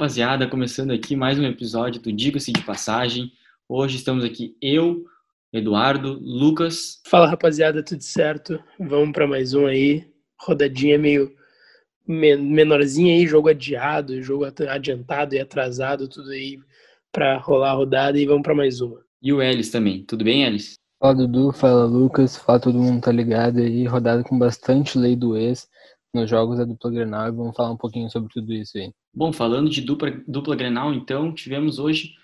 Fala rapaziada, começando aqui mais um episódio do Diga-se de Passagem. Hoje estamos aqui eu, Eduardo, Lucas. Fala rapaziada, tudo certo? Vamos para mais um aí. Rodadinha meio menorzinha aí, jogo adiado, jogo adiantado e atrasado, tudo aí para rolar a rodada e vamos para mais uma. E o Ellis também. Tudo bem, Ellis? Fala Dudu, fala Lucas, fala todo mundo tá ligado aí, rodada com bastante lei do ex nos jogos da dupla Grenal e vamos falar um pouquinho sobre tudo isso aí. Bom, falando de dupla, dupla Grenal, então, tivemos hoje,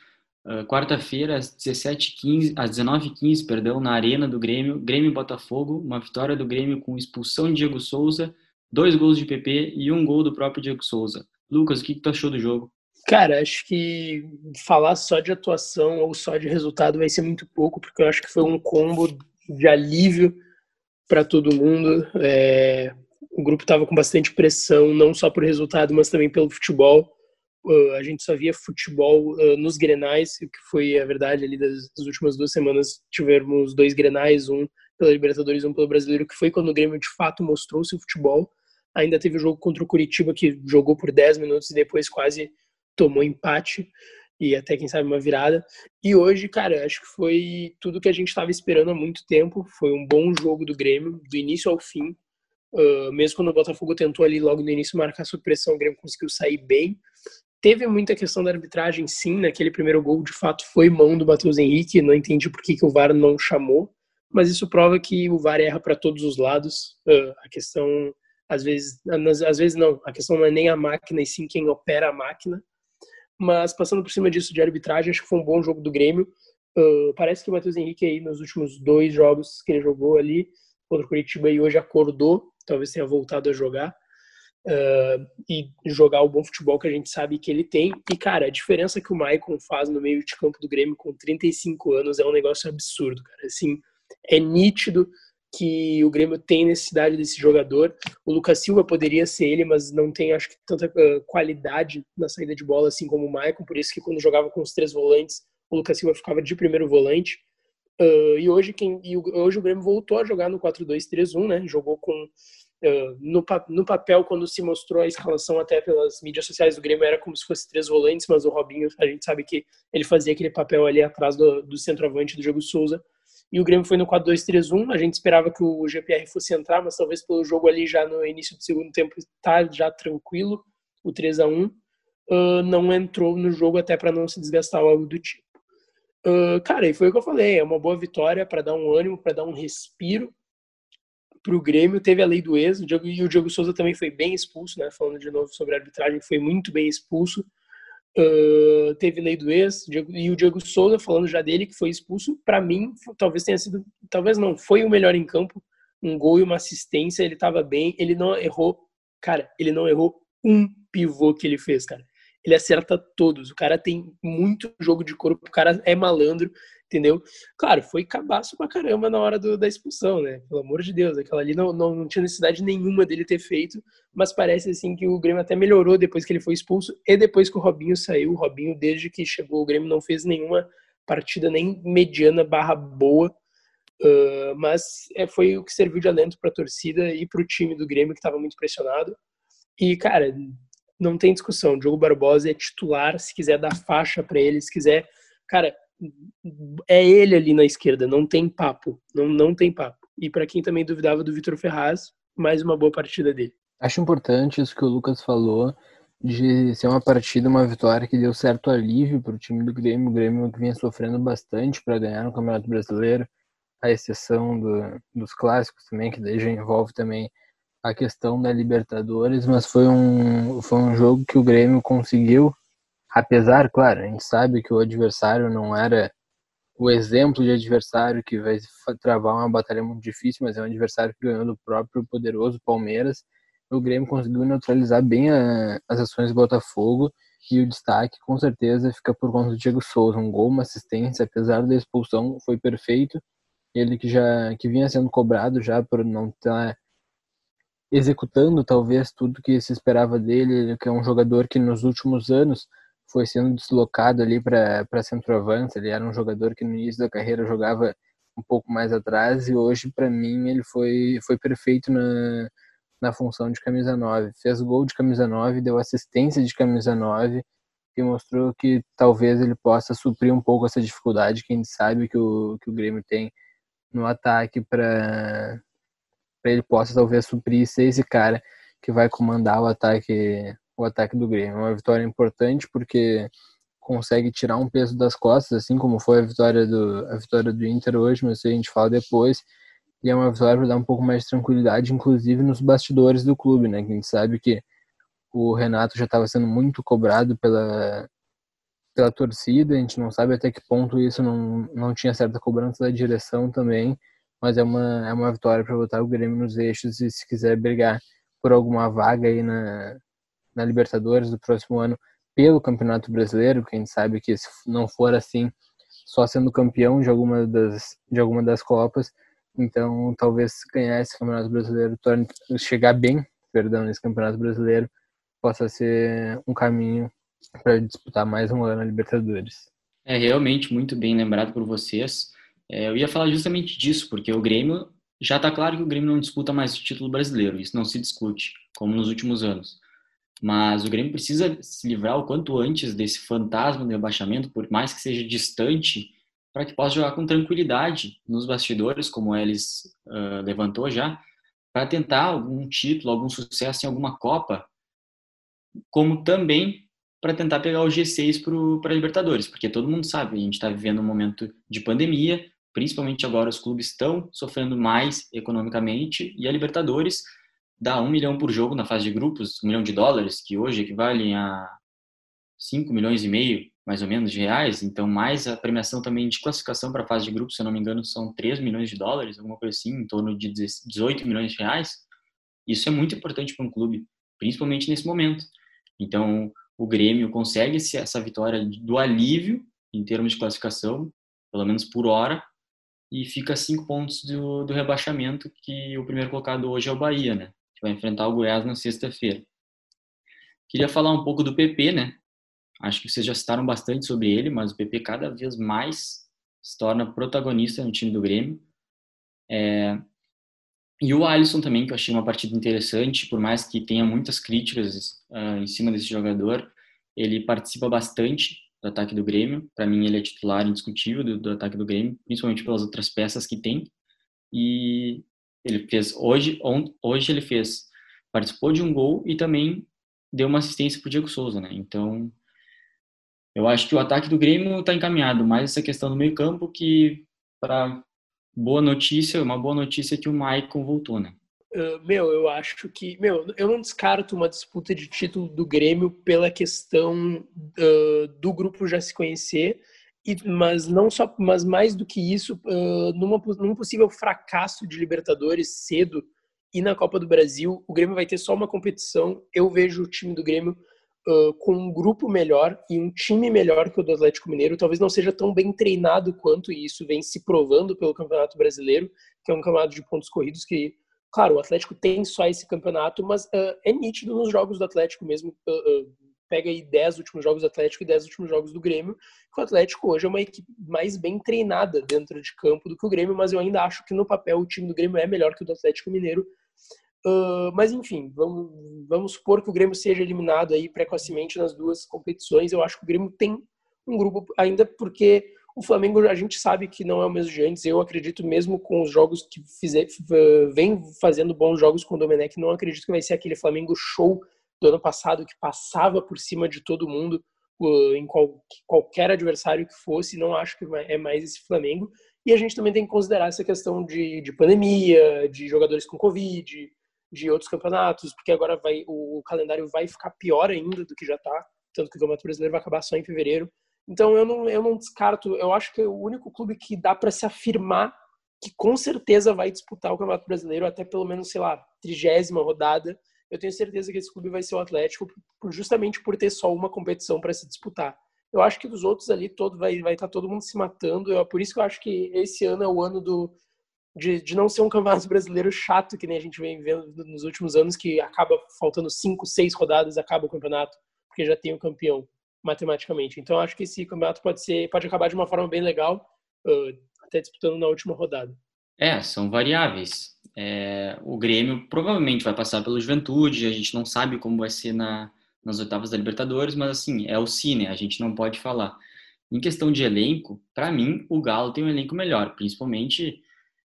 uh, quarta-feira, às 17h15, às 19h15, perdão, na Arena do Grêmio, Grêmio Botafogo, uma vitória do Grêmio com expulsão de Diego Souza, dois gols de PP e um gol do próprio Diego Souza. Lucas, o que, que tu achou do jogo? Cara, acho que falar só de atuação ou só de resultado vai ser muito pouco, porque eu acho que foi um combo de alívio para todo mundo. É, grupo estava com bastante pressão, não só por resultado, mas também pelo futebol. Uh, a gente só via futebol uh, nos grenais, que foi a verdade ali das, das, últimas duas semanas. Tivemos dois grenais, um pela Libertadores um pelo Brasileiro, que foi quando o Grêmio de fato mostrou seu futebol. Ainda teve o jogo contra o Curitiba, que jogou por 10 minutos e depois quase tomou empate e até quem sabe uma virada. E hoje, cara, acho que foi tudo que a gente estava esperando há muito tempo. Foi um bom jogo do Grêmio, do início ao fim. Uh, mesmo quando o Botafogo tentou ali logo no início marcar sob pressão, o Grêmio conseguiu sair bem. Teve muita questão da arbitragem, sim, naquele primeiro gol, de fato, foi mão do Matheus Henrique. Não entendi por que, que o VAR não chamou, mas isso prova que o VAR erra para todos os lados. Uh, a questão, às vezes, às vezes não, a questão não é nem a máquina, e sim quem opera a máquina. Mas passando por cima disso de arbitragem, acho que foi um bom jogo do Grêmio. Uh, parece que o Matheus Henrique aí nos últimos dois jogos que ele jogou ali contra o Curitiba e hoje acordou talvez tenha voltado a jogar uh, e jogar o bom futebol que a gente sabe que ele tem. E, cara, a diferença que o Maicon faz no meio de campo do Grêmio com 35 anos é um negócio absurdo, cara. Assim, é nítido que o Grêmio tem necessidade desse jogador. O Lucas Silva poderia ser ele, mas não tem, acho que, tanta qualidade na saída de bola assim como o Maicon. Por isso que quando jogava com os três volantes, o Lucas Silva ficava de primeiro volante. Uh, e hoje, quem, e hoje o Grêmio voltou a jogar no 4-2-3-1, né? Jogou com. Uh, no, no papel, quando se mostrou a escalação até pelas mídias sociais do Grêmio, era como se fosse três volantes, mas o Robinho, a gente sabe que ele fazia aquele papel ali atrás do, do centroavante do Diego Souza. E o Grêmio foi no 4-2-3-1. A gente esperava que o GPR fosse entrar, mas talvez pelo jogo ali já no início do segundo tempo tá já tranquilo, o 3 a 1 uh, ah, não entrou no jogo até para não se desgastar algo do tipo. Uh, cara, e foi o que eu falei, é uma boa vitória para dar um ânimo, para dar um respiro para o Grêmio. Teve a lei do ex, e o Diego Souza também foi bem expulso, né? Falando de novo sobre a arbitragem, foi muito bem expulso. Uh, teve lei do ex, e o Diego Souza, falando já dele, que foi expulso, para mim, talvez tenha sido, talvez não, foi o melhor em campo, um gol e uma assistência, ele estava bem, ele não errou, cara, ele não errou um pivô que ele fez, cara ele acerta todos. O cara tem muito jogo de corpo, o cara é malandro, entendeu? Claro, foi cabaço pra caramba na hora do, da expulsão, né? Pelo amor de Deus, aquela ali não, não, não tinha necessidade nenhuma dele ter feito, mas parece assim que o Grêmio até melhorou depois que ele foi expulso e depois que o Robinho saiu. O Robinho, desde que chegou, o Grêmio não fez nenhuma partida nem mediana barra boa. Uh, mas é, foi o que serviu de alento para a torcida e para o time do Grêmio que estava muito pressionado. E, cara, não tem discussão. Diogo Barbosa é titular, se quiser dar faixa para ele, se quiser. Cara, é ele ali na esquerda, não tem papo. Não, não tem papo. E para quem também duvidava do Vitor Ferraz, mais uma boa partida dele. Acho importante isso que o Lucas falou, de ser uma partida, uma vitória que deu certo alívio para o time do Grêmio. O Grêmio que vinha sofrendo bastante para ganhar no Campeonato Brasileiro, a exceção do, dos clássicos também, que daí já envolve também a questão da Libertadores, mas foi um, foi um jogo que o Grêmio conseguiu, apesar, claro, a gente sabe que o adversário não era o exemplo de adversário que vai travar uma batalha muito difícil, mas é um adversário que ganhou do próprio poderoso Palmeiras. O Grêmio conseguiu neutralizar bem a, as ações do Botafogo e o destaque com certeza fica por conta do Diego Souza, um gol, uma assistência, apesar da expulsão, foi perfeito. Ele que já que vinha sendo cobrado já por não estar executando talvez tudo que se esperava dele, que é um jogador que nos últimos anos foi sendo deslocado ali para centroavante, ele era um jogador que no início da carreira jogava um pouco mais atrás e hoje para mim ele foi foi perfeito na na função de camisa 9. Fez gol de camisa 9, deu assistência de camisa 9 e mostrou que talvez ele possa suprir um pouco essa dificuldade que a gente sabe que o, que o Grêmio tem no ataque para ele possa talvez suprir ser esse cara que vai comandar o ataque o ataque do Grêmio. É uma vitória importante porque consegue tirar um peso das costas, assim como foi a vitória do a vitória do Inter hoje, mas a gente fala depois. E é uma vitória para dar um pouco mais de tranquilidade, inclusive nos bastidores do clube, né? Que a gente sabe que o Renato já estava sendo muito cobrado pela pela torcida, a gente não sabe até que ponto isso não, não tinha certa cobrança da direção também, mas é uma, é uma vitória para botar o Grêmio nos eixos e se quiser brigar por alguma vaga aí na, na Libertadores do próximo ano pelo Campeonato Brasileiro, que a gente sabe que se não for assim, só sendo campeão de alguma das, de alguma das Copas, então talvez ganhar esse Campeonato Brasileiro, torne, chegar bem, perdão, nesse Campeonato Brasileiro, possa ser um caminho para disputar mais um ano a Libertadores. É realmente muito bem lembrado por vocês. É, eu ia falar justamente disso, porque o Grêmio já está claro que o Grêmio não disputa mais o título brasileiro, isso não se discute, como nos últimos anos. Mas o Grêmio precisa se livrar o quanto antes desse fantasma do rebaixamento, por mais que seja distante, para que possa jogar com tranquilidade nos bastidores, como eles uh, levantou já, para tentar algum título, algum sucesso em alguma Copa, como também para tentar pegar o G6 para a Libertadores, porque todo mundo sabe, a gente está vivendo um momento de pandemia, principalmente agora os clubes estão sofrendo mais economicamente e a Libertadores dá um milhão por jogo na fase de grupos, um milhão de dólares, que hoje equivalem a 5 milhões e meio, mais ou menos, de reais. Então, mais a premiação também de classificação para a fase de grupos, se eu não me engano, são 3 milhões de dólares, alguma coisa assim, em torno de 18 milhões de reais. Isso é muito importante para um clube, principalmente nesse momento. Então, o Grêmio consegue essa vitória do alívio em termos de classificação, pelo menos por hora, e fica cinco pontos do, do rebaixamento, que o primeiro colocado hoje é o Bahia, né? Que vai enfrentar o Goiás na sexta-feira. Queria falar um pouco do PP, né? Acho que vocês já citaram bastante sobre ele, mas o PP cada vez mais se torna protagonista no time do Grêmio. É... E o Alisson também, que eu achei uma partida interessante, por mais que tenha muitas críticas uh, em cima desse jogador, ele participa bastante do ataque do Grêmio. Para mim, ele é titular indiscutível do, do, ataque do Grêmio, principalmente pelas outras peças que tem. E ele fez hoje, on, hoje ele fez, participou de um gol e também deu uma assistência para o Diego Souza, né? Então, eu acho que o ataque do Grêmio está encaminhado. Mais essa questão do meio campo que, para boa notícia, uma boa notícia é que o Maicon voltou, né? Uh, meu, eu acho que. Meu, eu não descarto uma disputa de título do Grêmio pela questão uh, do grupo já se conhecer, e, mas não só, mas mais do que isso, uh, numa, num possível fracasso de Libertadores cedo e na Copa do Brasil, o Grêmio vai ter só uma competição. Eu vejo o time do Grêmio com um grupo melhor e um time melhor que o do Atlético Mineiro. Talvez não seja tão bem treinado quanto isso vem se provando pelo Campeonato Brasileiro, que é um campeonato de pontos corridos que Claro, o Atlético tem só esse campeonato, mas uh, é nítido nos jogos do Atlético mesmo. Uh, uh, pega aí 10 últimos jogos do Atlético e 10 últimos jogos do Grêmio, que o Atlético hoje é uma equipe mais bem treinada dentro de campo do que o Grêmio, mas eu ainda acho que no papel o time do Grêmio é melhor que o do Atlético Mineiro. mas enfim, vamos, vamos supor que o Grêmio seja eliminado aí precocemente nas duas competições. Eu acho que o Grêmio tem um grupo ainda porque o Flamengo a gente sabe que não é o mesmo de antes. Eu acredito mesmo com os jogos que fizer, vem fazendo bons jogos com o Domenech, não acredito que vai ser aquele Flamengo show do ano passado que passava por cima de todo mundo em qual, qualquer adversário que fosse. Não acho que é mais esse Flamengo. E a gente também tem que considerar essa questão de, de pandemia, de jogadores com Covid, de outros campeonatos, porque agora vai, o calendário vai ficar pior ainda do que já está, tanto que o Campeonato Brasileiro vai acabar só em fevereiro. Então eu não, eu não descarto, eu acho que é o único clube que dá para se afirmar que com certeza vai disputar o Campeonato Brasileiro até pelo menos, sei lá, trigésima rodada. Eu tenho certeza que esse clube vai ser o Atlético, justamente por ter só uma competição para se disputar. Eu acho que dos outros ali todo vai vai estar tá todo mundo se matando. É por isso que eu acho que esse ano é o ano do de, de não ser um campeonato brasileiro chato que nem a gente vem vendo nos últimos anos que acaba faltando cinco, seis rodadas acaba o campeonato porque já tem o campeão matematicamente. Então acho que esse campeonato pode ser, pode acabar de uma forma bem legal, até disputando na última rodada. É, são variáveis. É, o Grêmio provavelmente vai passar pelo Juventude, a gente não sabe como vai ser na, nas oitavas da Libertadores, mas assim, é o Cine, a gente não pode falar. Em questão de elenco, para mim, o Galo tem um elenco melhor, principalmente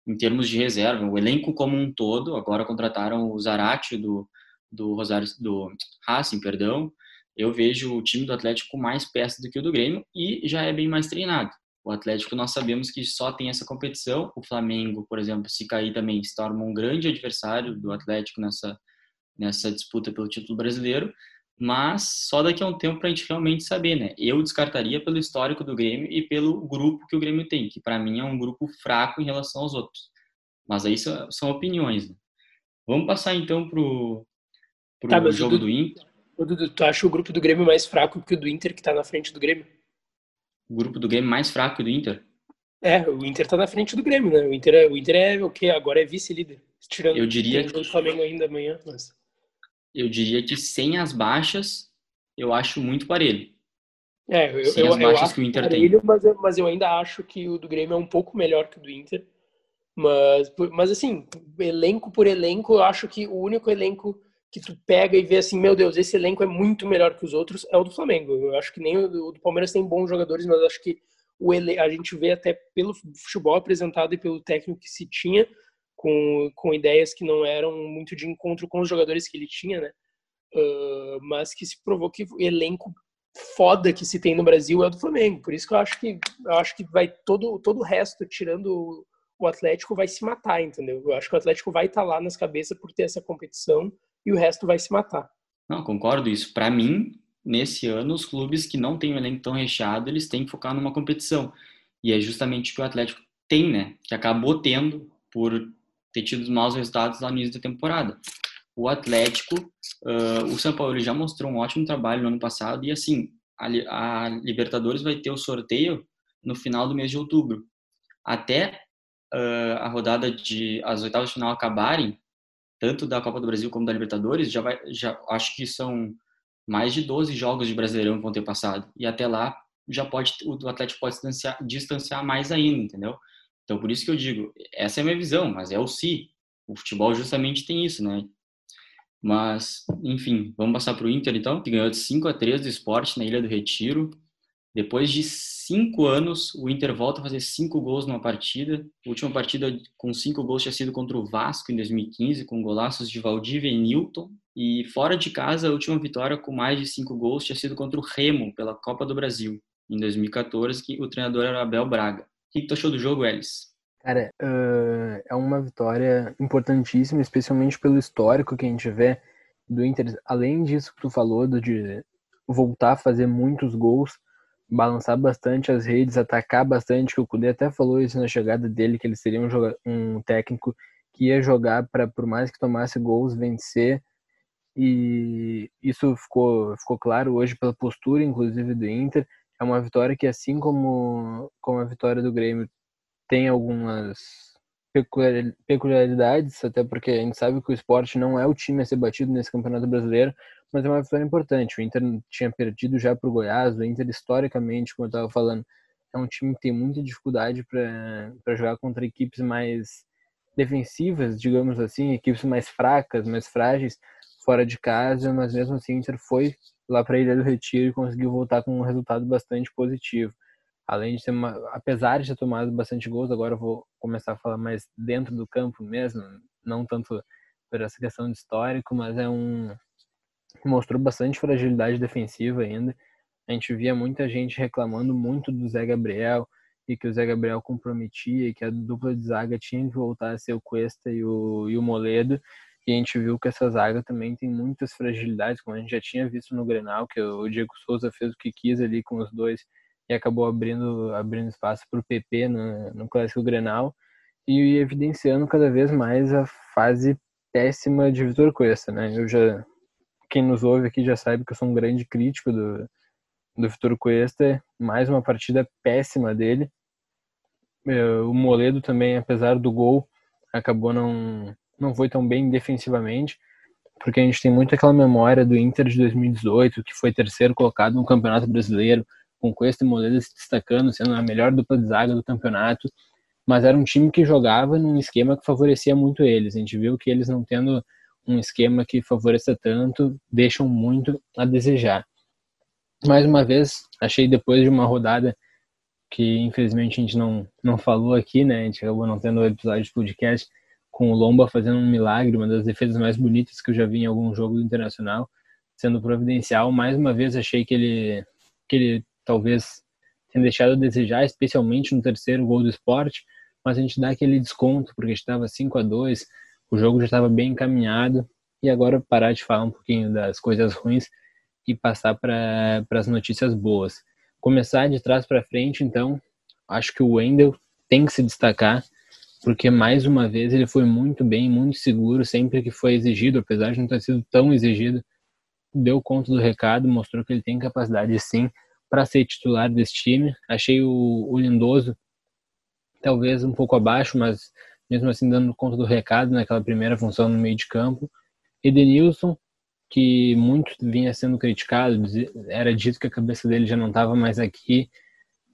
em termos de reserva. O elenco como um todo, agora contrataram o Zarate do, do Rosário do Racing, perdão. Eu vejo o time do Atlético mais peças do que o do Grêmio e já é bem mais treinado. O Atlético nós sabemos que só tem essa competição. O Flamengo, por exemplo, se cair também se torna um grande adversário do Atlético nessa nessa disputa pelo título brasileiro, mas só daqui a um tempo para a gente realmente saber, né? Eu descartaria pelo histórico do Grêmio e pelo grupo que o Grêmio tem, que para mim é um grupo fraco em relação aos outros. Mas aí são, são opiniões. Né? Vamos passar então pro pro tá, jogo do, do Dudu, tu acha o grupo do Grêmio mais fraco que o do Inter que está na frente do Grêmio? o grupo do Grêmio mais fraco do Inter. É, o Inter tá na frente do Grêmio, né? O Inter é o, Inter é o que agora é vice-líder. Tirando eu diria o Flamengo ainda amanhã, mas... Eu diria que sem as baixas, eu acho muito parelho. É, eu, sem eu, as baixas eu que o Inter parelho, tem. Mas eu, mas eu ainda acho que o do Grêmio é um pouco melhor que o do Inter. Mas, mas assim, elenco por elenco, eu acho que o único elenco que tu pega e vê assim, meu Deus, esse elenco é muito melhor que os outros, é o do Flamengo. Eu acho que nem o do, Palmeiras tem bons jogadores, mas acho que o ele, a gente vê até pelo futebol apresentado e pelo técnico que se tinha, com, com ideias que não eram muito de encontro com os jogadores que ele tinha, né? Uh, mas que se provou que o elenco foda que se tem no Brasil é o do Flamengo. Por isso que eu acho que eu acho que vai todo todo o resto, tirando o Atlético, vai se matar, entendeu? Eu acho que o Atlético vai estar tá lá nas cabeças por ter essa competição e o resto vai se matar. Não, concordo isso. Para mim, nesse ano, os clubes que não têm um elenco tão recheado, eles têm que focar numa competição. E é justamente o que o Atlético tem, né? Que acabou tendo por ter tido maus resultados lá no início da temporada. O Atlético, uh, o São Paulo já mostrou um ótimo trabalho no ano passado e assim, a, a Libertadores vai ter o sorteio no final do mês de outubro. Até uh, a rodada de as oitavas de final acabarem, tanto da Copa do Brasil como da Libertadores, já vai, já acho que são mais de 12 jogos de Brasileirão que vão ter passado. E até lá já pode o Atlético pode distanciar, distanciar mais ainda, entendeu? Então por isso que eu digo, essa é a minha visão, mas é o si. O futebol justamente tem isso, né? Mas, enfim, vamos passar para o Inter então, que ganhou de 5 a 3 do esporte na Ilha do Retiro. Depois de cinco anos, o Inter volta a fazer cinco gols numa partida. A última partida com cinco gols tinha sido contra o Vasco em 2015, com golaços de Valdívia e Newton. E fora de casa, a última vitória com mais de cinco gols tinha sido contra o Remo, pela Copa do Brasil, em 2014, que o treinador era Abel Braga. O que tu achou do jogo, Elis? Cara, uh, é uma vitória importantíssima, especialmente pelo histórico que a gente vê do Inter. Além disso que tu falou, de voltar a fazer muitos gols, balançar bastante as redes, atacar bastante, que o Kudê até falou isso na chegada dele, que ele seria um, um técnico que ia jogar para, por mais que tomasse gols, vencer. E isso ficou, ficou claro hoje pela postura, inclusive, do Inter. É uma vitória que, assim como, como a vitória do Grêmio, tem algumas peculiaridades, até porque a gente sabe que o esporte não é o time a ser batido nesse Campeonato Brasileiro, mas é uma vitória importante. O Inter tinha perdido já para o Goiás, o Inter historicamente, como eu estava falando, é um time que tem muita dificuldade para jogar contra equipes mais defensivas, digamos assim, equipes mais fracas, mais frágeis, fora de casa, mas mesmo assim o Inter foi lá para a Ilha do Retiro e conseguiu voltar com um resultado bastante positivo além de ter uma, apesar de ter tomado bastante gols, agora eu vou começar a falar mais dentro do campo mesmo, não tanto por essa questão de histórico, mas é um mostrou bastante fragilidade defensiva ainda. A gente via muita gente reclamando muito do Zé Gabriel e que o Zé Gabriel comprometia, e que a dupla de zaga tinha que voltar a ser o Cuesta e o, e o Moledo. E a gente viu que essa zaga também tem muitas fragilidades, como a gente já tinha visto no Grenal, que o Diego Souza fez o que quis ali com os dois e acabou abrindo, abrindo espaço para o PP no, no Clássico Grenal e evidenciando cada vez mais a fase péssima de Vitor Cuesta, né? Eu já quem nos ouve aqui já sabe que eu sou um grande crítico do do Vitor Cuesta, mais uma partida péssima dele. É, o Moledo também, apesar do gol, acabou não não foi tão bem defensivamente, porque a gente tem muito aquela memória do Inter de 2018, que foi terceiro colocado no Campeonato Brasileiro, com Cuesta e Moledo se destacando, sendo a melhor dupla de zaga do campeonato. mas era um time que jogava num esquema que favorecia muito eles. A gente viu que eles não tendo um esquema que favoreça tanto, deixam muito a desejar. Mais uma vez, achei depois de uma rodada que infelizmente a gente não, não falou aqui, né? A gente acabou não tendo o episódio de podcast com o Lomba fazendo um milagre, uma das defesas mais bonitas que eu já vi em algum jogo internacional, sendo providencial. Mais uma vez achei que ele, que ele talvez tenha deixado a desejar, especialmente no terceiro gol do esporte, mas a gente dá aquele desconto, porque estava 5 a 2 o jogo já estava bem encaminhado, e agora parar de falar um pouquinho das coisas ruins e passar para as notícias boas. Começar de trás para frente, então, acho que o Wendel tem que se destacar, porque mais uma vez ele foi muito bem, muito seguro sempre que foi exigido, apesar de não ter sido tão exigido, deu conta do recado, mostrou que ele tem capacidade sim para ser titular desse time. Achei o, o Lindoso talvez um pouco abaixo, mas mesmo assim dando conta do recado naquela primeira função no meio de campo. Edenilson, que muito vinha sendo criticado, era dito que a cabeça dele já não estava mais aqui.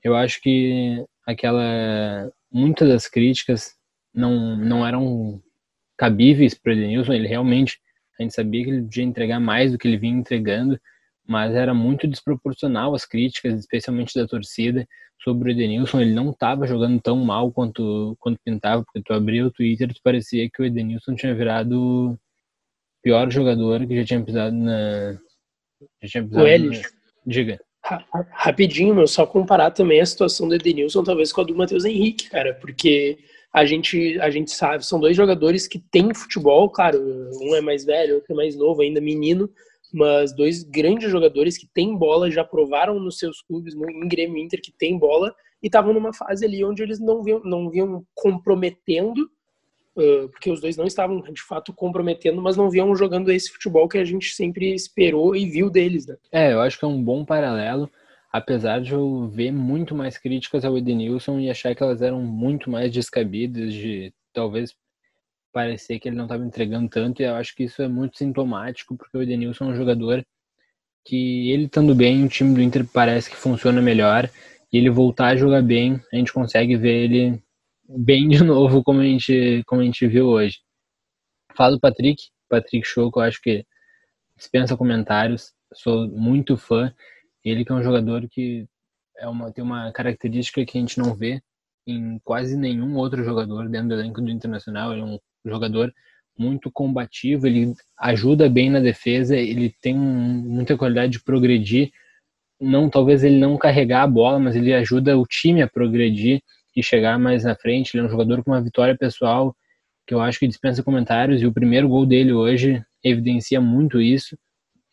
Eu acho que aquela muitas das críticas não não eram cabíveis para Edenilson, ele realmente a gente sabia que ele podia entregar mais do que ele vinha entregando, mas era muito desproporcional as críticas, especialmente da torcida, sobre o Edenilson. Ele não estava jogando tão mal quanto quanto pintava, porque tu abria o Twitter e parecia que o Edenilson tinha virado pior jogador que já tinha pisado na. Já tinha pisado o. Na... Diga. Rapidinho, meu, só comparar também a situação do Edenilson, talvez com a do Matheus Henrique, cara, porque a gente, a gente sabe, são dois jogadores que têm futebol, claro, um é mais velho, outro é mais novo, ainda menino, mas dois grandes jogadores que têm bola, já provaram nos seus clubes, no, em Grêmio Inter, que tem bola, e estavam numa fase ali onde eles não vinham, não vinham comprometendo porque os dois não estavam de fato comprometendo, mas não vinham jogando esse futebol que a gente sempre esperou e viu deles, né? É, eu acho que é um bom paralelo, apesar de eu ver muito mais críticas ao Edenilson e achar que elas eram muito mais descabidas, de talvez parecer que ele não estava entregando tanto, e eu acho que isso é muito sintomático, porque o Edenilson é um jogador que ele estando bem, o time do Inter parece que funciona melhor, e ele voltar a jogar bem, a gente consegue ver ele bem de novo, como a gente, como a gente viu hoje. Fala do Patrick, Patrick Choco, eu acho que dispensa comentários, sou muito fã. Ele que é um jogador que é uma, tem uma característica que a gente não vê em quase nenhum outro jogador dentro do elenco do Internacional. Ele é um jogador muito combativo, ele ajuda bem na defesa, ele tem muita qualidade de progredir. Não, talvez ele não carregar a bola, mas ele ajuda o time a progredir e chegar mais na frente. Ele é um jogador com uma vitória pessoal que eu acho que dispensa comentários e o primeiro gol dele hoje evidencia muito isso.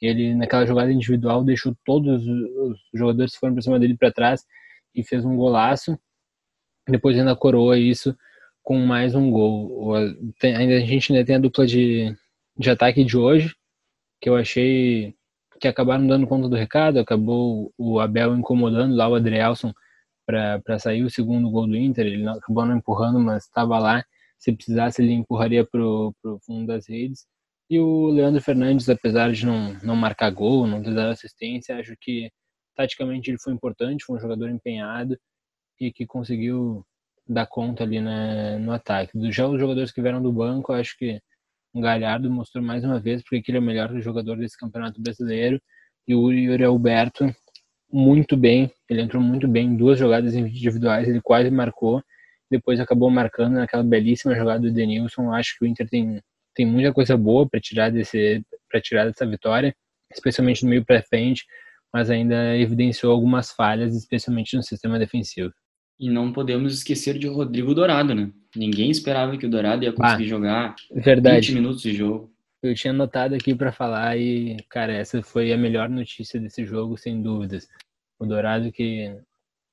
Ele naquela jogada individual deixou todos os jogadores que foram para cima dele para trás e fez um golaço. Depois ainda coroa isso com mais um gol. Ainda a gente ainda tem a dupla de, de ataque de hoje, que eu achei que acabaram dando conta do recado, acabou o Abel incomodando lá o Adrielson para sair o segundo gol do Inter. Ele acabou não empurrando, mas estava lá. Se precisasse, ele empurraria para o fundo das redes. E o Leandro Fernandes, apesar de não, não marcar gol, não ter dado assistência, acho que taticamente ele foi importante, foi um jogador empenhado e que conseguiu dar conta ali na, no ataque. Já os jogadores que vieram do banco, acho que o Galhardo mostrou mais uma vez porque ele é o melhor jogador desse campeonato brasileiro e o Yuri Alberto muito bem, ele entrou muito bem em duas jogadas individuais, ele quase marcou, depois acabou marcando naquela belíssima jogada do Denilson. Acho que o Inter tem, tem muita coisa boa para tirar tirar dessa vitória, especialmente no meio para frente, mas ainda evidenciou algumas falhas, especialmente no sistema defensivo. E não podemos esquecer de Rodrigo Dourado, né? Ninguém esperava que o Dourado ia conseguir ah, jogar verdade. 20 minutos de jogo. Eu tinha anotado aqui para falar e, cara, essa foi a melhor notícia desse jogo, sem dúvidas. O Dourado que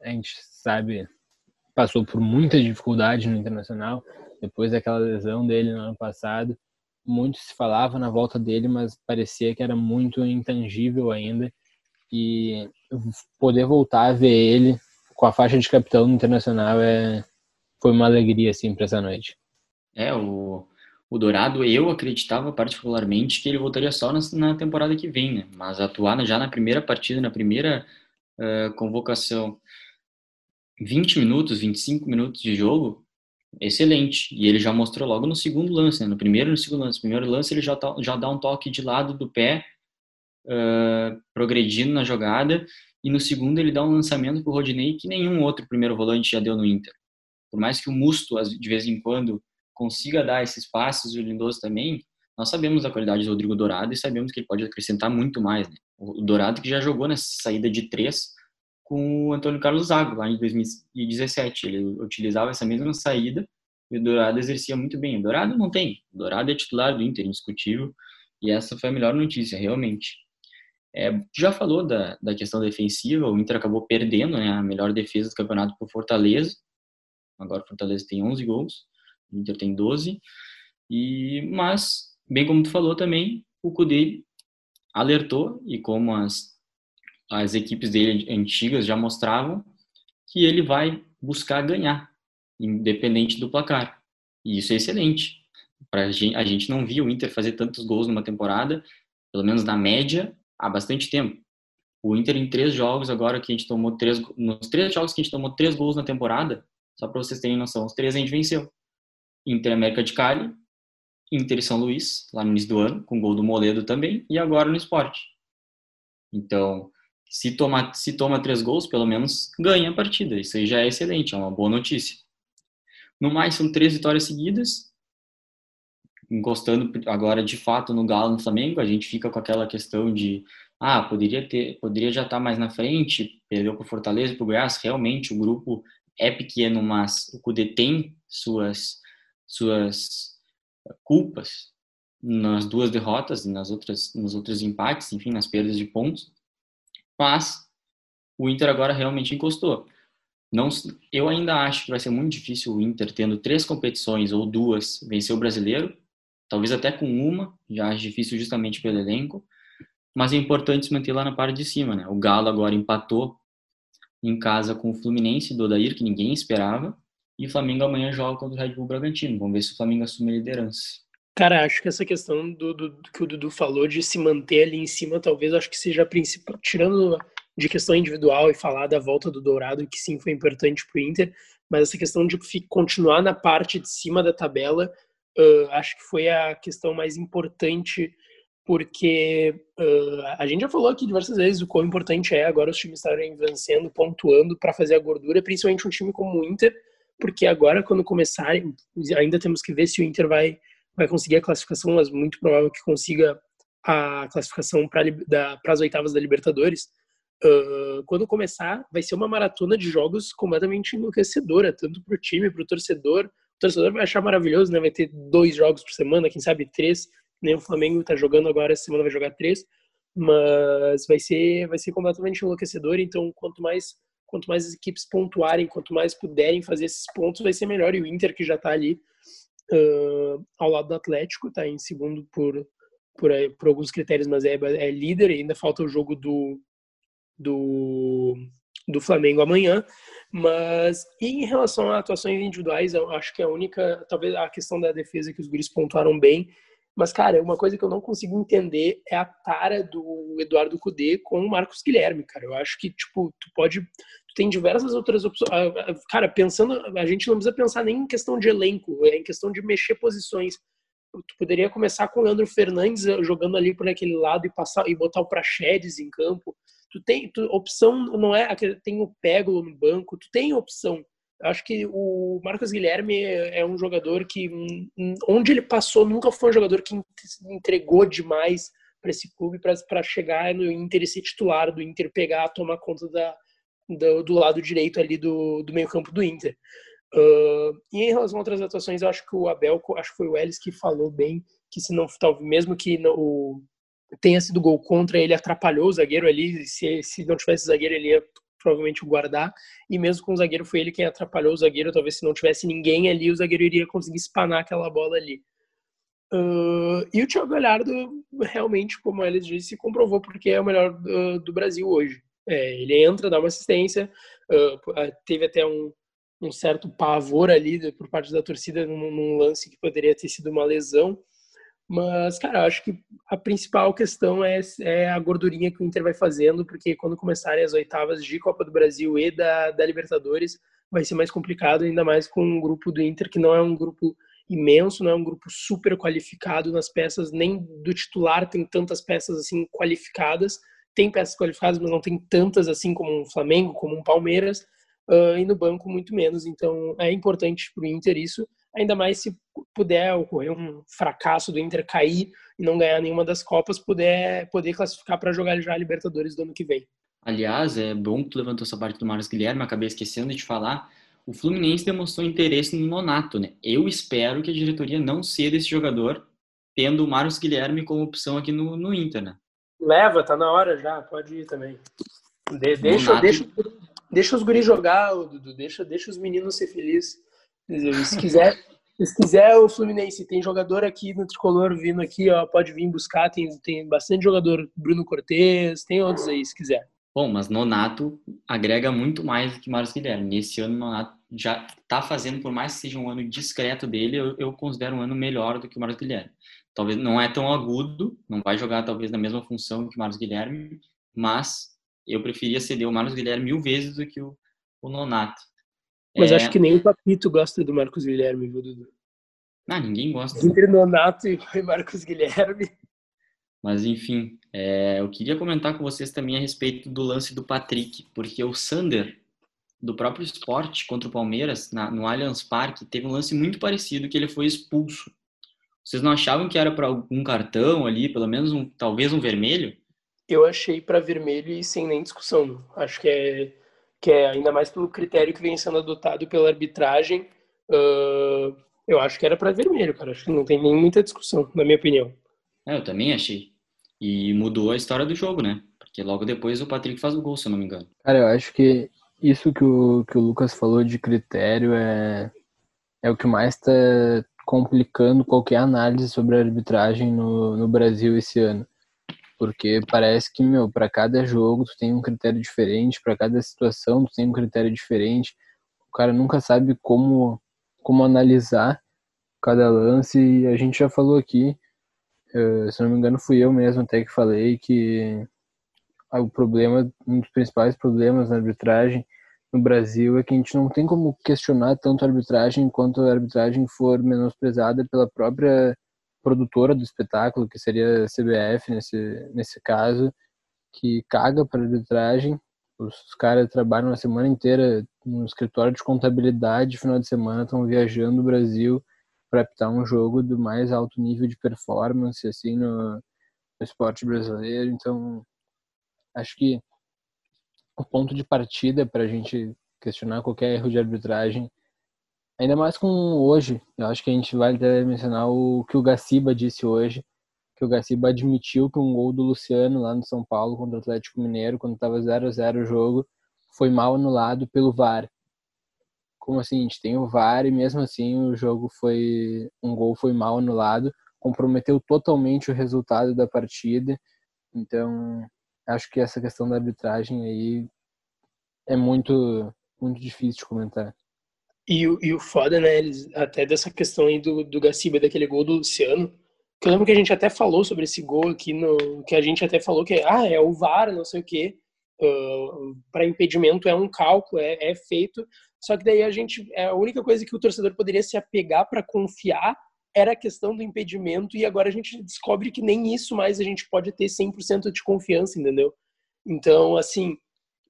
a gente sabe passou por muita dificuldade no Internacional, depois daquela lesão dele no ano passado. Muito se falava na volta dele, mas parecia que era muito intangível ainda. E poder voltar a ver ele com a faixa de capitão Internacional é, foi uma alegria assim para essa noite. É, o o Dourado, eu acreditava particularmente que ele voltaria só na, na temporada que vem, né? Mas atuar já na primeira partida, na primeira uh, convocação, 20 minutos, 25 minutos de jogo, excelente. E ele já mostrou logo no segundo lance, né? no primeiro e no segundo lance. No primeiro lance ele já, tá, já dá um toque de lado do pé, uh, progredindo na jogada, e no segundo ele dá um lançamento para o Rodinei que nenhum outro primeiro volante já deu no Inter. Por mais que o Musto, de vez em quando, consiga dar esses passes, o Lindoso também, nós sabemos da qualidade do Rodrigo Dourado e sabemos que ele pode acrescentar muito mais. Né? O Dourado que já jogou nessa saída de três com o Antônio Carlos Zago, lá em 2017. Ele utilizava essa mesma saída e o Dourado exercia muito bem. O Dourado não tem. O Dourado é titular do Inter, indiscutível. E essa foi a melhor notícia, realmente. É, já falou da, da questão defensiva, o Inter acabou perdendo né, a melhor defesa do campeonato por Fortaleza. Agora o Fortaleza tem 11 gols, o Inter tem 12. E, mas, bem como tu falou também, o Cudê alertou, e como as, as equipes dele antigas já mostravam, que ele vai buscar ganhar, independente do placar. E isso é excelente. Pra gente, a gente não viu o Inter fazer tantos gols numa temporada, pelo menos na média, há bastante tempo. O Inter em três jogos agora que a gente tomou três nos três jogos que a gente tomou três gols na temporada, só para vocês terem noção, os três a gente venceu. Inter América de Cali, Inter São Luís, lá no início do ano, com gol do Moledo também, e agora no esporte. Então, se toma, se toma três gols, pelo menos ganha a partida. Isso aí já é excelente, é uma boa notícia. No mais, são três vitórias seguidas, encostando agora de fato no Galo no Flamengo, a gente fica com aquela questão de ah, poderia ter, poderia já estar tá mais na frente, perdeu para o Fortaleza para o Goiás, realmente o grupo é pequeno, mas o Cudê tem suas suas culpas nas duas derrotas e nas outras nos outros empates, enfim, nas perdas de pontos. Mas o Inter agora realmente encostou. Não, eu ainda acho que vai ser muito difícil o Inter tendo três competições ou duas vencer o Brasileiro, talvez até com uma, já acho difícil justamente pelo elenco, mas é importante se manter lá na parte de cima, né? O Galo agora empatou em casa com o Fluminense do Odair, que ninguém esperava, e o Flamengo amanhã joga contra o Red Bull Bragantino. Vamos ver se o Flamengo assume a liderança. Cara, acho que essa questão do, do, do que o Dudu falou de se manter ali em cima, talvez acho que seja a principal, tirando de questão individual e falar da volta do Dourado, que sim foi importante para o Inter, mas essa questão de continuar na parte de cima da tabela uh, acho que foi a questão mais importante, porque uh, a gente já falou aqui diversas vezes o quão importante é agora os times estarem vencendo, pontuando para fazer a gordura, principalmente um time como o Inter, porque agora quando começarem, ainda temos que ver se o Inter vai, vai conseguir a classificação, mas muito provável que consiga a classificação para as oitavas da Libertadores. Uh, quando começar, vai ser uma maratona de jogos completamente enlouquecedora, tanto para o time, para o torcedor, torcedor vai achar maravilhoso, né? Vai ter dois jogos por semana, quem sabe três. Nem o Flamengo tá jogando agora, essa semana vai jogar três. Mas vai ser, vai ser completamente enlouquecedor. Então, quanto mais, quanto mais as equipes pontuarem, quanto mais puderem fazer esses pontos, vai ser melhor. E o Inter, que já tá ali uh, ao lado do Atlético, tá em segundo por, por, por alguns critérios, mas é, é líder. E ainda falta o jogo do, do, do Flamengo amanhã. Mas em relação a atuações individuais, eu acho que a única, talvez a questão da defesa que os guris pontuaram bem. Mas, cara, uma coisa que eu não consigo entender é a tara do Eduardo Cudê com o Marcos Guilherme, cara. Eu acho que, tipo, tu pode. Tu tem diversas outras opções. Cara, pensando. A gente não precisa pensar nem em questão de elenco, é em questão de mexer posições. Tu poderia começar com o Leandro Fernandes eh, jogando ali por aquele lado e passar e botar o Praxedes em campo tu tem tu, opção não é tem o Pego no banco tu tem opção. Eu acho que o Marcos Guilherme é um jogador que hum, onde ele passou nunca foi um jogador que entregou demais para esse clube para chegar no Inter e ser titular do Inter pegar tomar conta da, do, do lado direito ali do, do meio campo do Inter. Uh, e em relação a outras atuações eu acho que o Abel acho que foi o Ellis que falou bem que se não talvez mesmo que no, tenha sido gol contra, ele atrapalhou o zagueiro ali. Se, se não tivesse zagueiro, ele ia provavelmente guardar. E mesmo com o zagueiro, foi ele quem atrapalhou o zagueiro. Talvez se não tivesse ninguém ali, o zagueiro iria conseguir espanar aquela bola ali. Uh, e o Thiago Galhardo, realmente, como eles disse, comprovou porque é o melhor do, do Brasil hoje. É, ele entra, dá uma assistência, uh, teve até um, um certo pavor ali por parte da torcida num, num lance que poderia ter sido uma lesão. Mas, cara, acho que a principal questão é, é, a gordurinha que o Inter vai fazendo, porque quando começarem as oitavas de Copa do Brasil e da, da Libertadores, vai ser mais complicado, ainda mais com um grupo do Inter que não é um grupo imenso, não é um grupo super qualificado nas peças, nem do titular tem tantas peças assim qualificadas. Tem peças qualificadas, mas não tem tantas assim como um Flamengo, como um Palmeiras, uh, e no banco muito menos. Então é importante para o Inter isso, ainda mais se puder ocorrer um fracasso do Inter cair e não ganhar nenhuma das Copas, puder poder classificar para jogar já a Libertadores do ano que vem. Aliás, é bom que tu levantou essa parte do Marcos Guilherme, acabei esquecendo de falar. O Fluminense demonstrou interesse no Nonato, né? Eu espero que a diretoria não ceda esse jogador, tendo o Marcos Guilherme como opção aqui no, no Inter, né? Leva, tá na hora já, pode ir também. De, deixa, deixa, deixa os guris jogar, Dudu, deixa, deixa os meninos ser felizes. Se quiser, se quiser o Fluminense, tem jogador aqui no Tricolor vindo aqui, ó, pode vir buscar, tem, tem bastante jogador, Bruno Cortez, tem outros aí, se quiser. Bom, mas Nonato agrega muito mais do que Marcos Guilherme. Nesse ano, Nonato já está fazendo, por mais que seja um ano discreto dele, eu, eu, considero um ano melhor do que o Marcos Guilherme. Talvez não é tão agudo, não vai jogar talvez na mesma função que o Marcos Guilherme, mas eu preferia ceder o Marcos Guilherme mil vezes do que o, o Nonato. Mas é... acho que nem o Papito gosta do Marcos Guilherme, viu, Dudu? Não, ninguém gosta. Entre Nonato e Marcos Guilherme. Mas enfim, é, eu queria comentar com vocês também a respeito do lance do Patrick, porque o Sander, do próprio esporte contra o Palmeiras, na, no Allianz Parque, teve um lance muito parecido que ele foi expulso. Vocês não achavam que era para algum cartão ali, pelo menos um, talvez um vermelho? Eu achei para vermelho e sem nem discussão. Acho que é, que é ainda mais pelo critério que vem sendo adotado pela arbitragem. Uh, eu acho que era para vermelho, cara. Acho que não tem nem muita discussão, na minha opinião. É, eu também achei. E mudou a história do jogo, né? Porque logo depois o Patrick faz o gol, se eu não me engano. Cara, eu acho que isso que o, que o Lucas falou de critério é, é o que mais está complicando qualquer análise sobre a arbitragem no, no Brasil esse ano. Porque parece que, meu, para cada jogo tu tem um critério diferente, para cada situação tu tem um critério diferente. O cara nunca sabe como, como analisar cada lance e a gente já falou aqui eu, se não me engano, fui eu mesmo até que falei que o problema, um dos principais problemas na arbitragem no Brasil é que a gente não tem como questionar tanto a arbitragem enquanto a arbitragem for menosprezada pela própria produtora do espetáculo, que seria a CBF nesse, nesse caso, que caga para arbitragem. Os, caras trabalham a semana inteira no escritório de contabilidade, final de semana estão viajando no Brasil para apitar um jogo do mais alto nível de performance assim no, no esporte brasileiro. Então, acho que o ponto de partida para a gente questionar qualquer erro de arbitragem, ainda mais com hoje, eu acho que a gente vai até mencionar o que o Gaciba disse hoje, que o Gaciba admitiu que um gol do Luciano lá no São Paulo contra o Atlético Mineiro, quando estava 0 a 0 o jogo, foi mal anulado pelo VAR como assim, a gente tem o VAR e mesmo assim o jogo foi um gol foi mal anulado, comprometeu totalmente o resultado da partida. Então, acho que essa questão da arbitragem aí é muito muito difícil de comentar. E, e o foda, né, eles, até dessa questão aí do, do Gaciba, daquele gol do Luciano, que eu lembro que a gente até falou sobre esse gol aqui, no, que a gente até falou que ah, é o VAR, não sei o quê, uh, para impedimento é um cálculo, é, é feito, só que daí a gente, é, a única coisa que o torcedor poderia se apegar para confiar era a questão do impedimento e agora a gente descobre que nem isso mais a gente pode ter 100% de confiança, entendeu? Então, assim,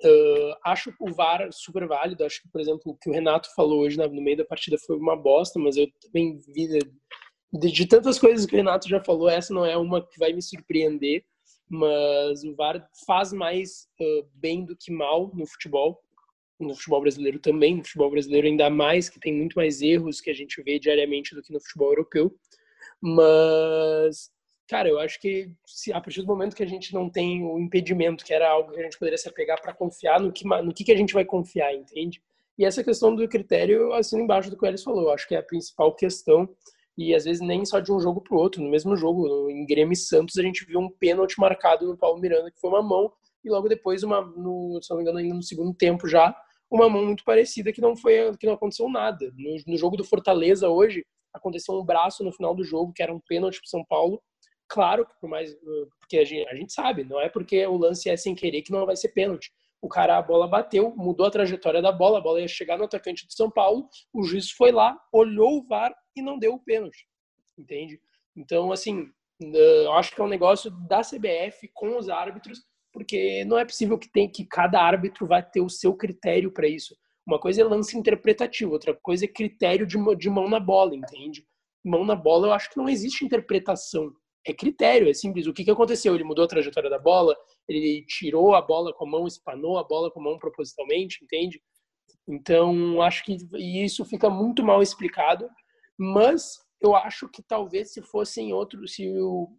uh, acho o VAR super válido, acho que, por exemplo, o que o Renato falou hoje no meio da partida foi uma bosta, mas eu também vi de, de tantas coisas que o Renato já falou, essa não é uma que vai me surpreender, mas o VAR faz mais uh, bem do que mal no futebol no futebol brasileiro também, no futebol brasileiro ainda mais, que tem muito mais erros que a gente vê diariamente do que no futebol europeu. Mas, cara, eu acho que se, a partir do momento que a gente não tem o impedimento, que era algo que a gente poderia se apegar para confiar, no que, no que, que a gente vai confiar, entende? E essa questão do critério, assim, embaixo do que o Elis falou, eu acho que é a principal questão e às vezes nem só de um jogo para o outro. No mesmo jogo, em Grêmio e Santos, a gente viu um pênalti marcado no Paulo Miranda, que foi uma mão, e logo depois, uma, no, se não me engano, ainda no segundo tempo já, uma mão muito parecida que não foi que não aconteceu nada. No, no jogo do Fortaleza hoje aconteceu um braço no final do jogo que era um pênalti para São Paulo. Claro por mais porque a gente, a gente sabe, não é porque o lance é sem querer que não vai ser pênalti. o cara, a bola bateu, mudou a trajetória da bola, a bola ia chegar no atacante de São Paulo, o juiz foi lá, olhou o VAR e não deu o pênalti, entende? Então, assim, eu acho que é um negócio da CBF com os árbitros, porque não é possível que, tem, que cada árbitro vai ter o seu critério para isso. Uma coisa é lance interpretativo, outra coisa é critério de, de mão na bola, entende? Mão na bola, eu acho que não existe interpretação é critério, é simples. O que, que aconteceu? Ele mudou a trajetória da bola, ele tirou a bola com a mão, espanou a bola com a mão propositalmente, entende? Então, acho que isso fica muito mal explicado, mas eu acho que talvez se fossem outros, se, o,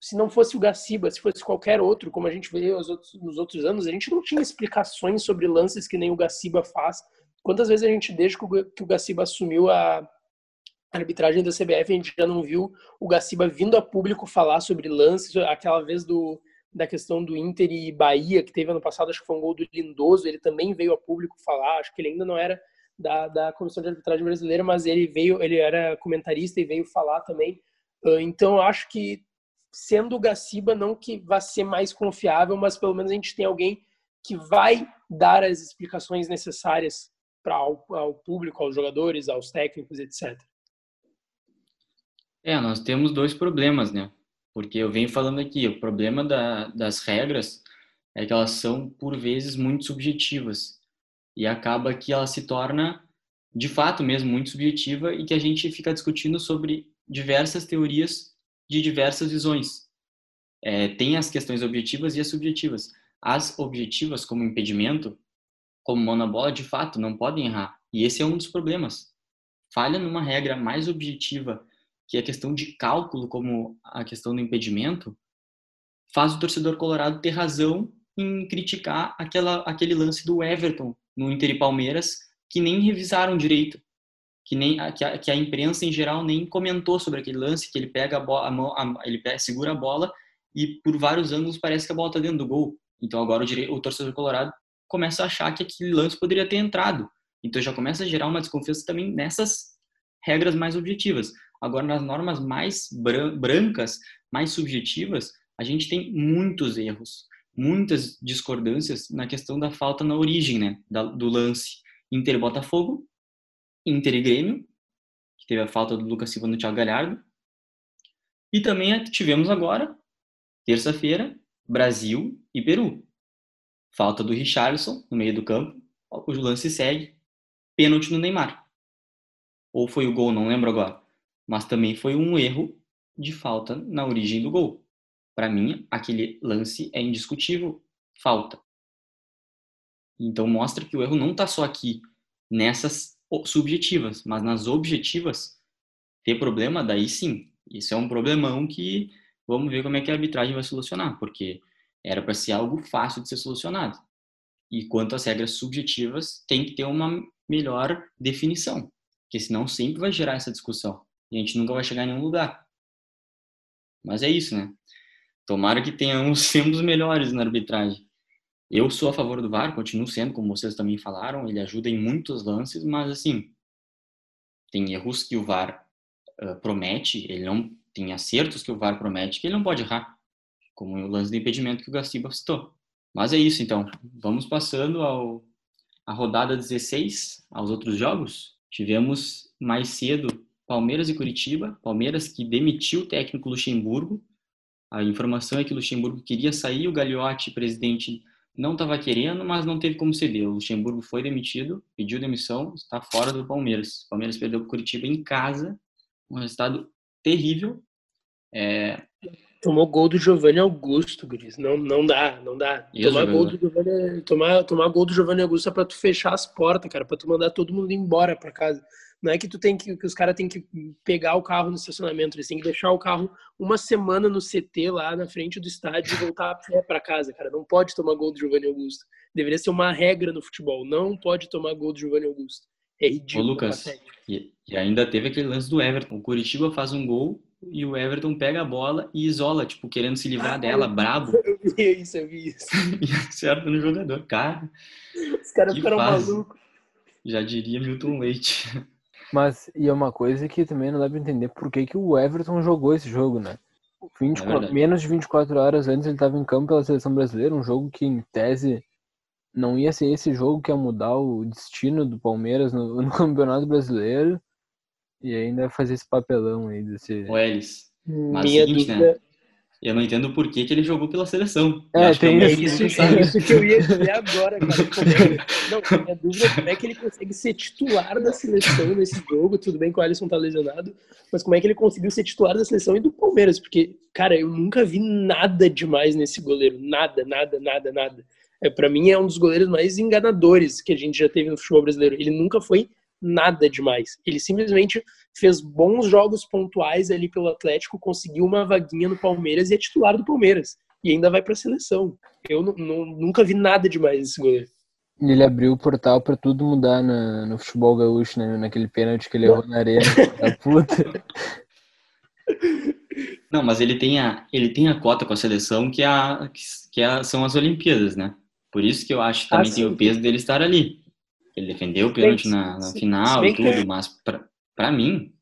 se não fosse o Gaciba, se fosse qualquer outro, como a gente vê nos outros anos, a gente não tinha explicações sobre lances que nem o Gaciba faz. Quantas vezes a gente, desde que o, que o Gaciba assumiu a, arbitragem da CBF, a gente já não viu o Gaciba vindo a público falar sobre lances, aquela vez do, da questão do Inter e Bahia, que teve ano passado, acho que foi um gol do Lindoso, ele também veio a público falar, acho que ele ainda não era da, da Comissão de Arbitragem Brasileira, mas ele veio, ele era comentarista e veio falar também. Ah, então, acho que sendo o Gaciba, não que vá ser mais confiável, mas pelo menos a gente tem alguém que vai dar as explicações necessárias para ao público, aos jogadores, aos técnicos, etc. É, nós temos dois problemas, né? Porque eu venho falando aqui, o problema da, das regras é que elas são, por vezes, muito subjetivas. E acaba que ela se torna, de fato mesmo, muito subjetiva e que a gente fica discutindo sobre diversas teorias de diversas visões. É, tem as questões objetivas e as subjetivas. As objetivas, como impedimento, como mão na bola, de fato, não podem errar. E esse é um dos problemas. Falha numa regra mais objetiva que a questão de cálculo, como a questão do impedimento, faz o torcedor colorado ter razão em criticar aquela, aquele lance do Everton no Inter e Palmeiras, que nem revisaram direito, que nem que a, que a imprensa em geral nem comentou sobre aquele lance, que ele pega a bola, a mão, a, ele pega, segura a bola e por vários ângulos parece que a bola está dentro do gol. Então agora o, o torcedor colorado começa a achar que aquele lance poderia ter entrado. Então já começa a gerar uma desconfiança também nessas regras mais objetivas. Agora, nas normas mais brancas, mais subjetivas, a gente tem muitos erros, muitas discordâncias na questão da falta na origem né, do lance. Inter Botafogo, Inter e Grêmio, que teve a falta do Lucas Silva no Thiago Galhardo. E também tivemos agora, terça-feira, Brasil e Peru. Falta do Richarlison no meio do campo, o lance segue, pênalti no Neymar. Ou foi o gol, não lembro agora mas também foi um erro de falta na origem do gol. Para mim, aquele lance é indiscutível, falta. Então mostra que o erro não está só aqui nessas subjetivas, mas nas objetivas ter problema, daí sim. Isso é um problemão que vamos ver como é que a arbitragem vai solucionar, porque era para ser algo fácil de ser solucionado. E quanto às regras subjetivas, tem que ter uma melhor definição, porque senão sempre vai gerar essa discussão e a gente nunca vai chegar em nenhum lugar. Mas é isso, né? Tomara que tenhamos sempre melhores na arbitragem. Eu sou a favor do VAR, continuo sendo, como vocês também falaram, ele ajuda em muitos lances, mas assim, tem erros que o VAR uh, promete, ele não tem acertos que o VAR promete que ele não pode errar, como o lance de impedimento que o Gaciba citou. Mas é isso então. Vamos passando ao a rodada 16, aos outros jogos. Tivemos mais cedo Palmeiras e Curitiba. Palmeiras que demitiu o técnico Luxemburgo. A informação é que Luxemburgo queria sair, o Gagliotti, presidente, não estava querendo, mas não teve como ceder. O Luxemburgo foi demitido, pediu demissão, está fora do Palmeiras. O Palmeiras perdeu o Curitiba em casa, um resultado terrível. É... Tomou gol do Giovanni Augusto, Gris. Não, não dá, não dá. tomar gol, do Giovani, tomar, tomar gol do Giovanni Augusto é pra tu fechar as portas, cara, pra tu mandar todo mundo embora pra casa. Não é que tu tem que, que os caras têm que pegar o carro no estacionamento, eles têm que deixar o carro uma semana no CT lá na frente do estádio e voltar a pé para casa, cara. Não pode tomar gol do Giovanni Augusto. Deveria ser uma regra no futebol. Não pode tomar gol do Giovanni Augusto. É ridículo. Ô, Lucas, e, e, ainda teve aquele lance do Everton. O Curitiba faz um gol e o Everton pega a bola e isola, tipo, querendo se livrar ah, dela, brabo. Eu vi isso, eu vi isso. e acerta no jogador, cara. Os caras ficaram malucos. Já diria Milton Leite. Mas, e é uma coisa que também não dá pra entender por que, que o Everton jogou esse jogo, né? 24, é menos de 24 horas antes ele estava em campo pela seleção brasileira, um jogo que em tese não ia ser esse jogo que ia mudar o destino do Palmeiras no, no Campeonato Brasileiro e ainda fazer esse papelão aí desse. O Elis. Mas Minha seguinte, dúvida, né? Eu não entendo por que, que ele jogou pela seleção. Eu É, acho que tem o É isso, que é sabe. isso que eu ia dizer agora, cara. Como é que- não, minha dúvida é como é que ele consegue ser titular da seleção nesse jogo. Tudo bem que o Alisson tá lesionado, mas como é que ele conseguiu ser titular da seleção e do Palmeiras? Porque, cara, eu nunca vi nada demais nesse goleiro. Nada, nada, nada, nada. É, para mim é um dos goleiros mais enganadores que a gente já teve no futebol brasileiro. Ele nunca foi nada demais. Ele simplesmente fez bons jogos pontuais ali pelo Atlético, conseguiu uma vaguinha no Palmeiras e é titular do Palmeiras. E ainda vai pra seleção. Eu nu- nu- nunca vi nada demais nesse goleiro. Ele abriu o portal pra tudo mudar na- no futebol gaúcho, né? Naquele pênalti que ele errou na arena. da puta. Não, mas ele tem a, ele tem a cota com a seleção que, é a, que é a- são as Olimpíadas, né? Por isso que eu acho que Ah, também tem sim. o peso dele estar ali. Ele defendeu o pênalti na, na final e tudo, mas pra, pra mim,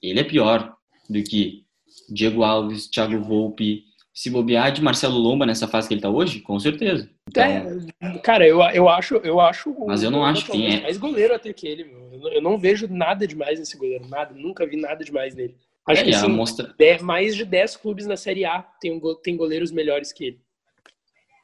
ele é pior do que Diego Alves, Thiago Volpe, se bobear de Marcelo Lomba nessa fase que ele tá hoje, com certeza. Então, É, cara, eu, eu acho, eu acho. Mas eu não acho que é. mais goleiro até que ele, meu. Eu não, eu não vejo nada demais nesse goleiro, nada. Nunca vi nada demais nele. Acho é, que assim, mostra, mais de 10 clubes na Série A tem, um tem goleiros melhores que ele.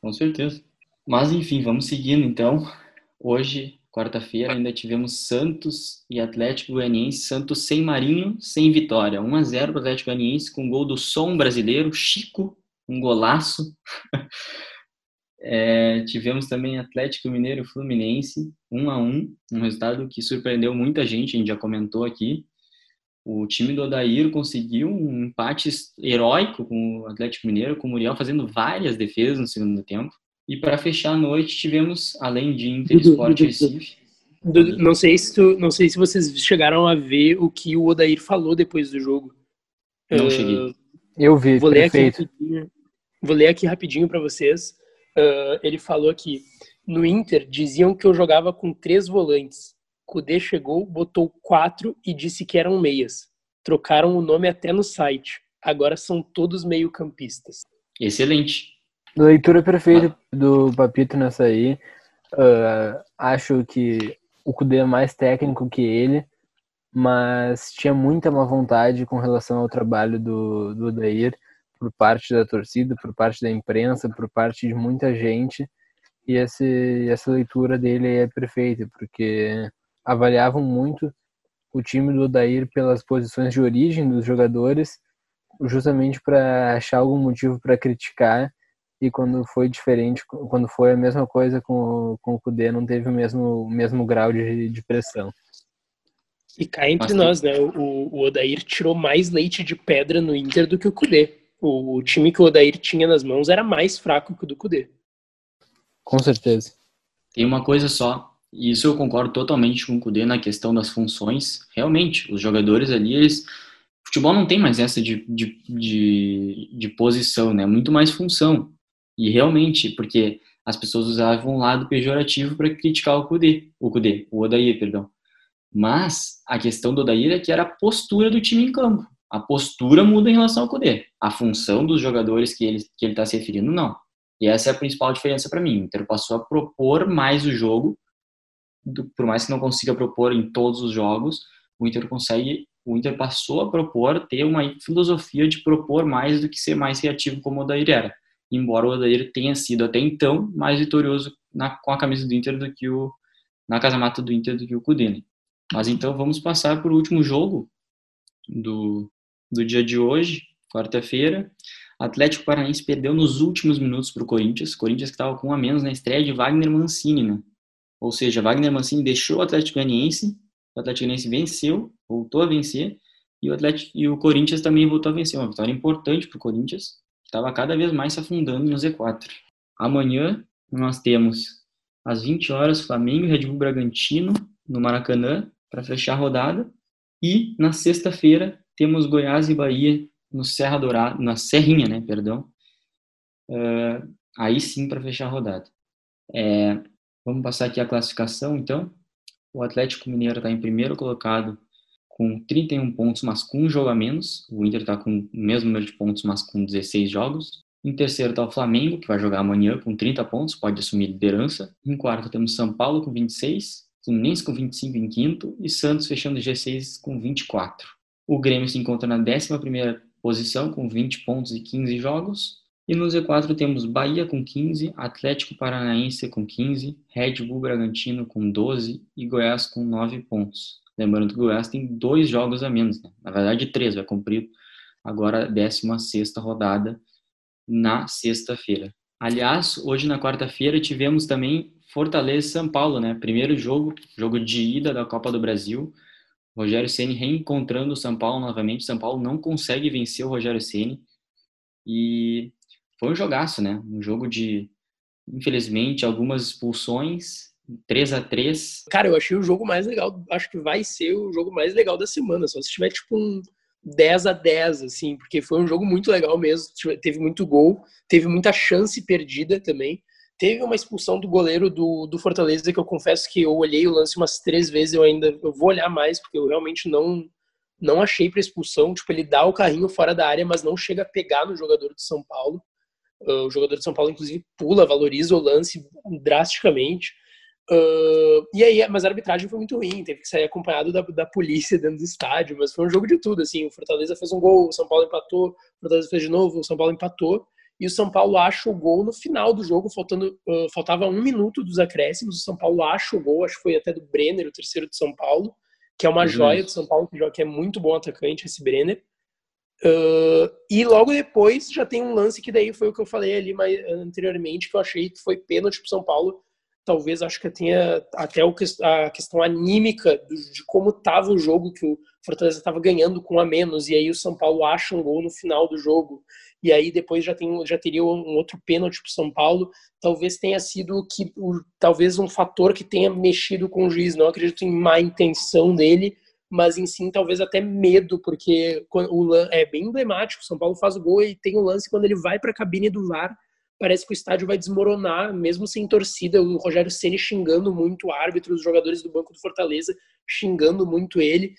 Com certeza. Mas enfim, vamos seguindo então. Hoje, quarta-feira, ainda tivemos Santos e Atlético Goianiense. Santos sem Marinho, sem vitória. 1 a 0 para o Atlético Goianiense com gol do som brasileiro, Chico, um golaço. É, tivemos também Atlético Mineiro e Fluminense, 1 a 1 um resultado que surpreendeu muita gente, a gente já comentou aqui. O time do Odair conseguiu um empate heróico com o Atlético Mineiro, com o Muriel fazendo várias defesas no segundo tempo. E para fechar a noite, tivemos, além de Inter e Sport Recife, Do- não, sei se tu- não sei se vocês chegaram a ver o que o Odair falou depois do jogo. Não Ah, cheguei. Eu vi, Vou ler aqui perfeito. rapidinho, vou ler aqui rapidinho para vocês. Ah, ele falou que no Inter diziam que eu jogava com três volantes. Kudê chegou, botou quatro e disse que eram meias. Trocaram o nome até no site. Agora são todos meio-campistas. excelente. Leitura perfeita do Papito nessa aí. Ah, acho que o Kudê é mais técnico que ele, mas tinha muita má vontade com relação ao trabalho do, do Odair por parte da torcida, por parte da imprensa, por parte de muita gente. E esse, essa leitura dele é perfeita, porque avaliavam muito o time do Odair pelas posições de origem dos jogadores, justamente para achar algum motivo para criticar e quando foi diferente, quando foi a mesma coisa com, o- com o Kudê, não teve o mesmo, o mesmo grau de, de pressão. E cá entre nós, né? O, o Odair tirou mais leite de pedra no Inter do que o Kudê. O, o time que o Odair tinha nas mãos era mais fraco que o do Kudê. Com certeza. Tem uma coisa só, e isso eu concordo totalmente com o Kudê na questão das funções. Realmente, os jogadores ali, eles. Futebol não tem mais essa de, de, de, de posição, né? Muito mais função. E realmente, porque as pessoas usavam um lado pejorativo para criticar o Kudê, o Kudê, o Odair, perdão. Mas a questão do Odair é que era a postura do time em campo. A postura muda em relação ao Kudê. A função dos jogadores que ele que ele está se referindo, não. E essa é a principal diferença para mim. O Inter passou a propor mais o jogo, por mais que não consiga propor em todos os jogos, o Inter consegue, o Inter passou a propor, ter uma filosofia de propor mais do que ser mais reativo como o Odair era. Embora o Odair tenha sido até então mais vitorioso na, com a camisa do Inter do que o na casa mata do Inter do que o Cudê. né? Mas então vamos passar para o último jogo do, do dia de hoje, quarta-feira. Atlético Paranaense perdeu nos últimos minutos para o Corinthians. Corinthians que estava com um a menos na estreia de Wagner Mancini, né? Ou seja, Wagner Mancini deixou o Atlético Goianiense, o Atlético Goianiense venceu, voltou a vencer, e o, Atlético, e o Corinthians também voltou a vencer. Uma vitória importante para o Corinthians, estava cada vez mais se afundando no Z4. Amanhã nós temos às 20 horas Flamengo e Red Bull Bragantino no Maracanã para fechar a rodada. E na sexta-feira temos Goiás e Bahia no Serra Dourada, na Serrinha, né, perdão. Uh, aí sim para fechar a rodada. É, vamos passar aqui a classificação, então. O Atlético Mineiro está em primeiro colocado com 31 pontos, mas com um jogo a menos. O Inter está com o mesmo número de pontos, mas com 16 jogos. Em terceiro está o Flamengo, que vai jogar amanhã com 30 pontos, pode assumir liderança. Em quarto temos São Paulo com 26, Fluminense com 25 em quinto e Santos fechando o G6 com 24. O Grêmio se encontra na 11ª posição com 20 pontos e 15 jogos. E no Z4 temos Bahia com 15, Atlético Paranaense com 15, Red Bull Bragantino com 12 e Goiás com 9 pontos. Lembrando que o Goiás tem dois jogos a menos, né? na verdade três, vai cumprir agora a 16 rodada na sexta-feira. Aliás, hoje na quarta-feira tivemos também Fortaleza São Paulo, né? Primeiro jogo, jogo de ida da Copa do Brasil. Rogério Ceni reencontrando o São Paulo novamente. São Paulo não consegue vencer o Rogério Ceni e foi um jogaço, né? Um jogo de, infelizmente, algumas expulsões, 3 a 3 Cara, eu achei o jogo mais legal, acho que vai ser o jogo mais legal da semana, só se tiver tipo um 10 a 10 assim, porque foi um jogo muito legal mesmo, teve muito gol, teve muita chance perdida também. Teve uma expulsão do goleiro do, do Fortaleza que eu confesso que eu olhei o lance umas três vezes, eu ainda eu vou olhar mais porque eu realmente não não achei para expulsão, tipo ele dá o carrinho fora da área, mas não chega a pegar no jogador de São Paulo. Uh, o jogador de São Paulo, inclusive, pula, valoriza o lance drasticamente. Uh, e aí, mas a arbitragem foi muito ruim, teve que sair acompanhado da, da polícia dentro do estádio, mas foi um jogo de tudo, assim, o Fortaleza fez um gol, o São Paulo empatou, o Fortaleza fez de novo, o São Paulo empatou, e o São Paulo acha o gol no final do jogo, faltando, uh, faltava um minuto dos acréscimos, o São Paulo acha o gol, acho que foi até do Brenner, o terceiro de São Paulo, que é uma uhum. joia do São Paulo, que é muito bom atacante, esse Brenner, Uh, e logo depois já tem um lance que daí foi o que eu falei ali mais anteriormente, que eu achei que foi pênalti pro São Paulo. Talvez acho que tenha até o, a questão anímica de como estava o jogo, que o Fortaleza estava ganhando com a menos, e aí o São Paulo acha um gol no final do jogo, e aí depois já, tem, já teria um outro pênalti pro São Paulo. Talvez tenha sido que o, talvez um fator que tenha mexido com o juiz. Não acredito em má intenção dele, mas em sim talvez até medo, porque o é bem emblemático. São Paulo faz o gol e tem o lance quando ele vai para a cabine do VAR, parece que o estádio vai desmoronar, mesmo sem torcida. O Rogério Ceni xingando muito o árbitro, os jogadores do banco do Fortaleza xingando muito ele.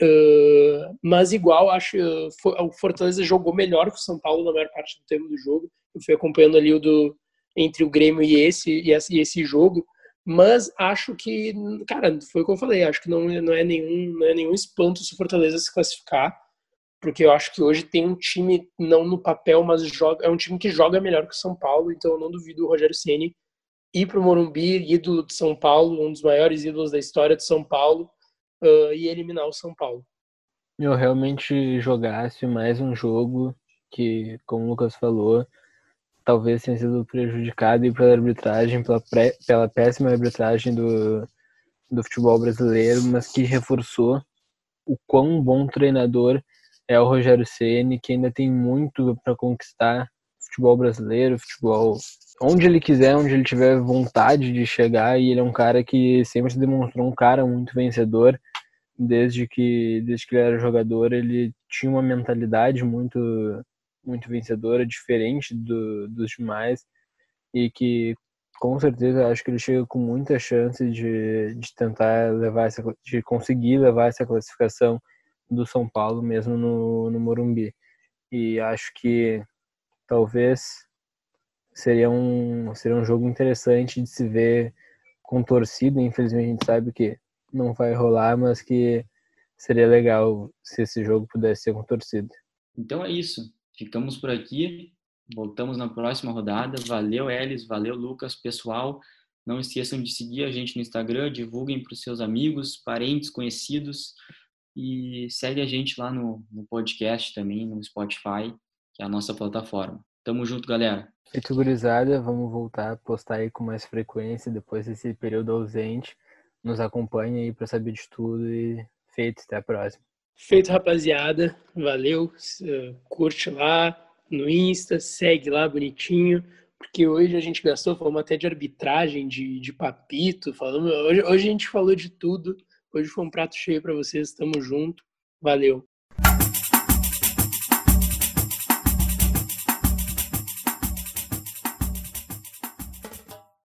Uh, mas igual, acho o Fortaleza jogou melhor que o São Paulo na maior parte do tempo do jogo. Eu fui acompanhando ali o do entre o Grêmio e esse e esse, e esse jogo. Mas acho que, cara, foi o que eu falei, acho que não, não, é, nenhum, não é nenhum espanto se o Fortaleza se classificar, porque eu acho que hoje tem um time, não no papel, mas joga, é um time que joga melhor que o São Paulo, então eu não duvido o Rogério Ceni ir para o Morumbi, ídolo de São Paulo, um dos maiores ídolos da história de São Paulo, uh, e eliminar o São Paulo. Eu realmente jogasse mais um jogo que, como o Lucas falou, talvez tenha sido prejudicado pela arbitragem, pela, pré, pela péssima arbitragem do, do futebol brasileiro, mas que reforçou o quão bom treinador é o Rogério Ceni, que ainda tem muito para conquistar futebol brasileiro, futebol onde ele quiser, onde ele tiver vontade de chegar, e ele é um cara que sempre se demonstrou um cara muito vencedor, desde que desde que ele era jogador, ele tinha uma mentalidade muito muito vencedora, diferente do, dos demais, e que com certeza acho que ele chega com muita chance de, de tentar levar essa, de conseguir levar essa classificação do São Paulo mesmo no, no Morumbi. E acho que talvez seria um, seria um jogo interessante de se ver com torcida. Infelizmente a gente sabe que não vai rolar, mas que seria legal se esse jogo pudesse ser com torcida. Então é isso. Ficamos por aqui. Voltamos na próxima rodada. Valeu, Elis. Valeu, Lucas. Pessoal, não esqueçam de seguir a gente no Instagram. Divulguem para os seus amigos, parentes, conhecidos. E segue a gente lá no, no podcast também, no Spotify, que é a nossa plataforma. Tamo junto, galera. Feito gurizada, vamos voltar a postar aí com mais frequência depois desse período ausente. Nos acompanhe aí para saber de tudo e feito. Até a próxima. Feito, rapaziada. Valeu. Curte lá no Insta, segue lá bonitinho. Porque hoje a gente gastou, falamos até de arbitragem, de, de papito. Falamos, hoje, hoje a gente falou de tudo. Hoje foi um prato cheio para vocês. Tamo junto. Valeu.